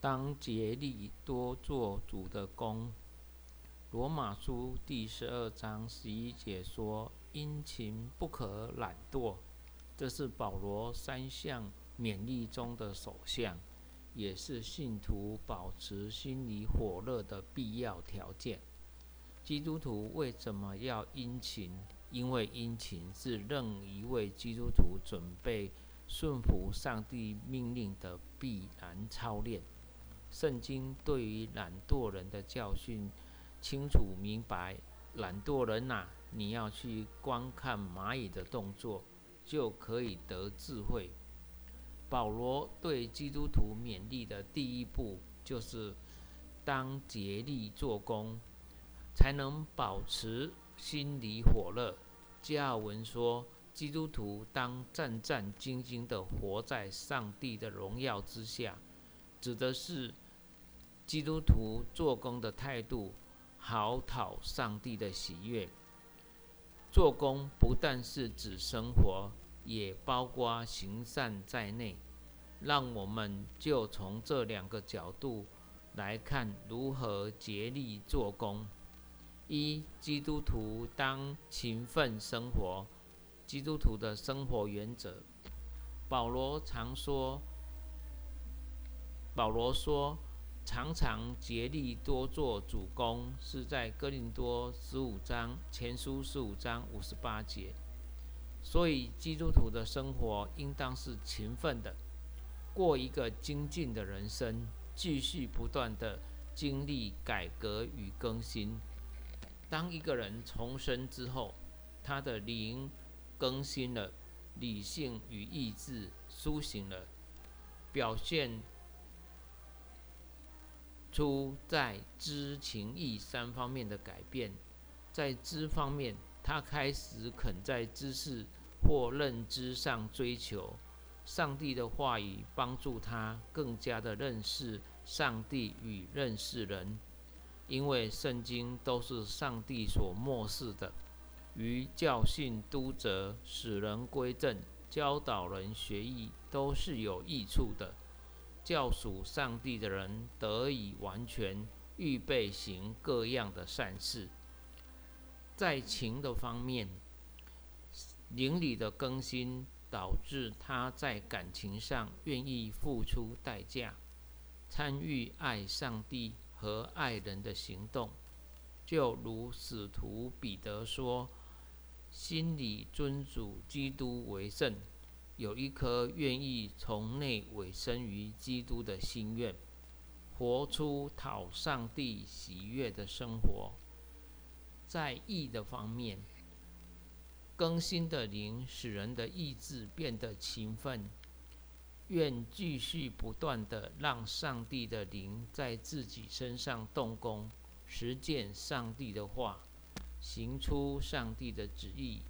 当竭力多做主的工。罗马书第十二章十一节说：“殷勤不可懒惰。”这是保罗三项勉励中的首项，也是信徒保持心里火热的必要条件。基督徒为什么要殷勤？因为殷勤是任一位基督徒准备顺服上帝命令的必然操练。圣经对于懒惰人的教训清楚明白。懒惰人呐，你要去观看蚂蚁的动作，就可以得智慧。保罗对基督徒勉励的第一步，就是当竭力做工。才能保持心里火热。加尔文说：“基督徒当战战兢兢地活在上帝的荣耀之下。”指的是基督徒做工的态度，好讨上帝的喜悦。做工不但是指生活，也包括行善在内。让我们就从这两个角度来看，如何竭力做工。一基督徒当勤奋生活，基督徒的生活原则。保罗常说，保罗说，常常竭力多做主公，是在哥林多十五章前书十五章五十八节。所以，基督徒的生活应当是勤奋的，过一个精进的人生，继续不断的经历改革与更新。当一个人重生之后，他的灵更新了，理性与意志苏醒了，表现出在知情意三方面的改变。在知方面，他开始肯在知识或认知上追求上帝的话语，帮助他更加的认识上帝与认识人。因为圣经都是上帝所漠视的，于教训、督责、使人归正、教导人学艺，都是有益处的。教属上帝的人得以完全预备行各样的善事。在情的方面，灵里的更新导致他在感情上愿意付出代价，参与爱上帝。和爱人的行动，就如使徒彼得说：“心里尊主基督为圣，有一颗愿意从内委身于基督的心愿，活出讨上帝喜悦的生活。”在意的方面，更新的灵使人的意志变得勤奋。愿继续不断的让上帝的灵在自己身上动工，实践上帝的话，行出上帝的旨意。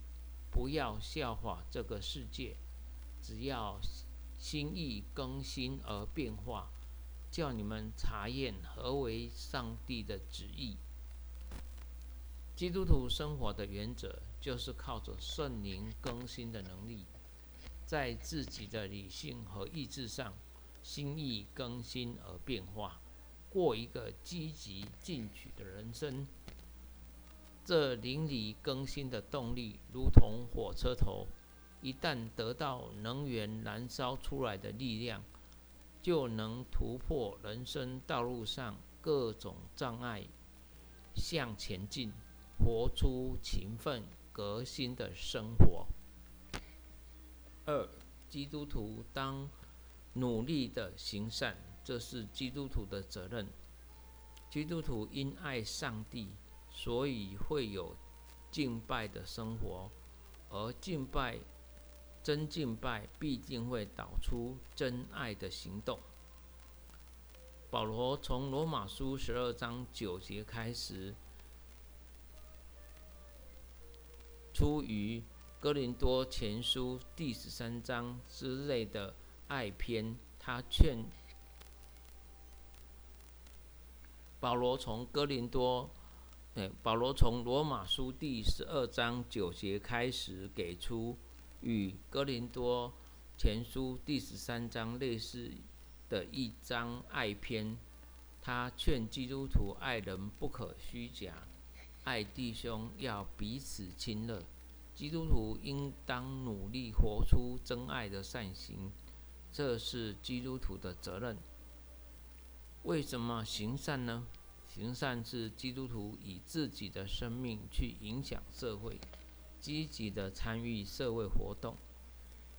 不要效法这个世界，只要心意更新而变化，叫你们查验何为上帝的旨意。基督徒生活的原则就是靠着圣灵更新的能力。在自己的理性和意志上，心意更新而变化，过一个积极进取的人生。这灵里更新的动力，如同火车头，一旦得到能源燃烧出来的力量，就能突破人生道路上各种障碍，向前进，活出勤奋革新的生活。二，基督徒当努力的行善，这是基督徒的责任。基督徒因爱上帝，所以会有敬拜的生活，而敬拜真敬拜必定会导出真爱的行动。保罗从罗马书十二章九节开始，出于。哥林多前书第十三章之类的爱篇，他劝保罗从哥林多，保罗从罗马书第十二章九节开始，给出与哥林多前书第十三章类似的一章爱篇，他劝基督徒爱人不可虚假，爱弟兄要彼此亲热。基督徒应当努力活出真爱的善行，这是基督徒的责任。为什么行善呢？行善是基督徒以自己的生命去影响社会，积极的参与社会活动。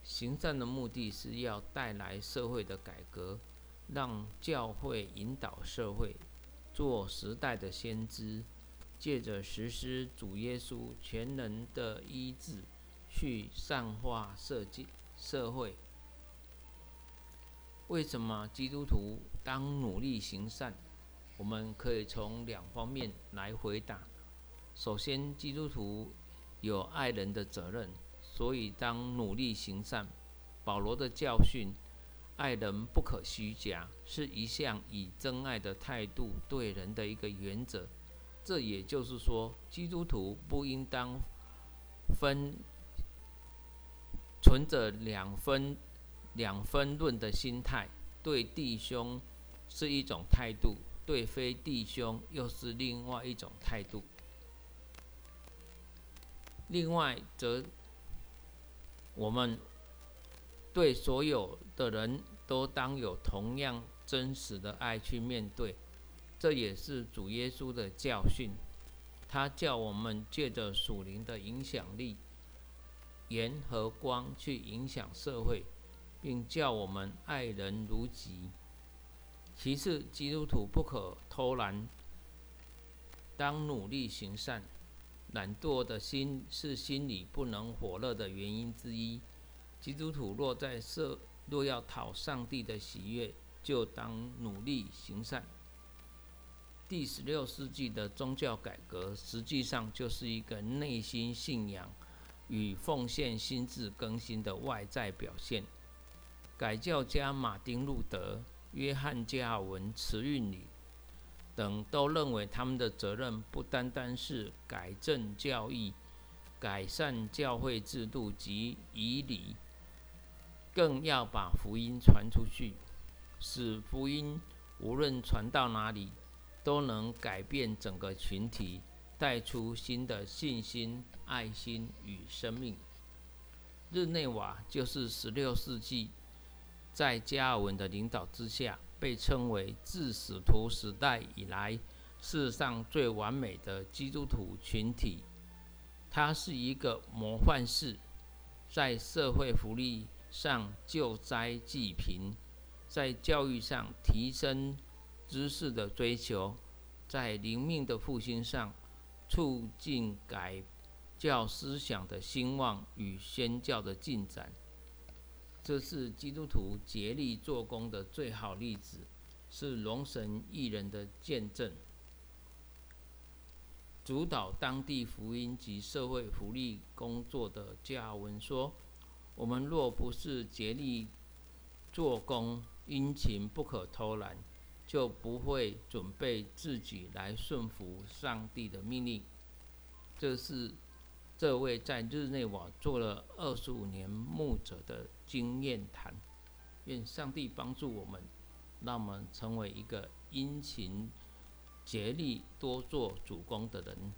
行善的目的是要带来社会的改革，让教会引导社会，做时代的先知。借着实施主耶稣全能的医治，去善化社会。社会为什么基督徒当努力行善？我们可以从两方面来回答。首先，基督徒有爱人的责任，所以当努力行善。保罗的教训：爱人不可虚假，是一项以真爱的态度对人的一个原则。这也就是说，基督徒不应当分存着两分两分论的心态，对弟兄是一种态度，对非弟兄又是另外一种态度。另外，则我们对所有的人都当有同样真实的爱去面对。这也是主耶稣的教训，他叫我们借着属灵的影响力，盐和光去影响社会，并叫我们爱人如己。其次，基督徒不可偷懒，当努力行善。懒惰的心是心里不能火热的原因之一。基督徒若在社若要讨上帝的喜悦，就当努力行善。第十六世纪的宗教改革，实际上就是一个内心信仰与奉献心智更新的外在表现。改教家马丁·路德、约翰·加尔文、慈运里等都认为，他们的责任不单单是改正教义、改善教会制度及仪礼，更要把福音传出去，使福音无论传到哪里。都能改变整个群体，带出新的信心、爱心与生命。日内瓦就是十六世纪在加尔文的领导之下，被称为自使徒时代以来世上最完美的基督徒群体。它是一个模范式，在社会福利上救灾济贫，在教育上提升。知识的追求，在灵命的复兴上，促进改教思想的兴旺与宣教的进展。这是基督徒竭力做工的最好例子，是龙神一人的见证。主导当地福音及社会福利工作的加文说：“我们若不是竭力做工，殷勤不可偷懒。”就不会准备自己来顺服上帝的命令。这是这位在日内瓦做了二十五年牧者的经验谈。愿上帝帮助我们，让我们成为一个殷勤、竭力多做主公的人。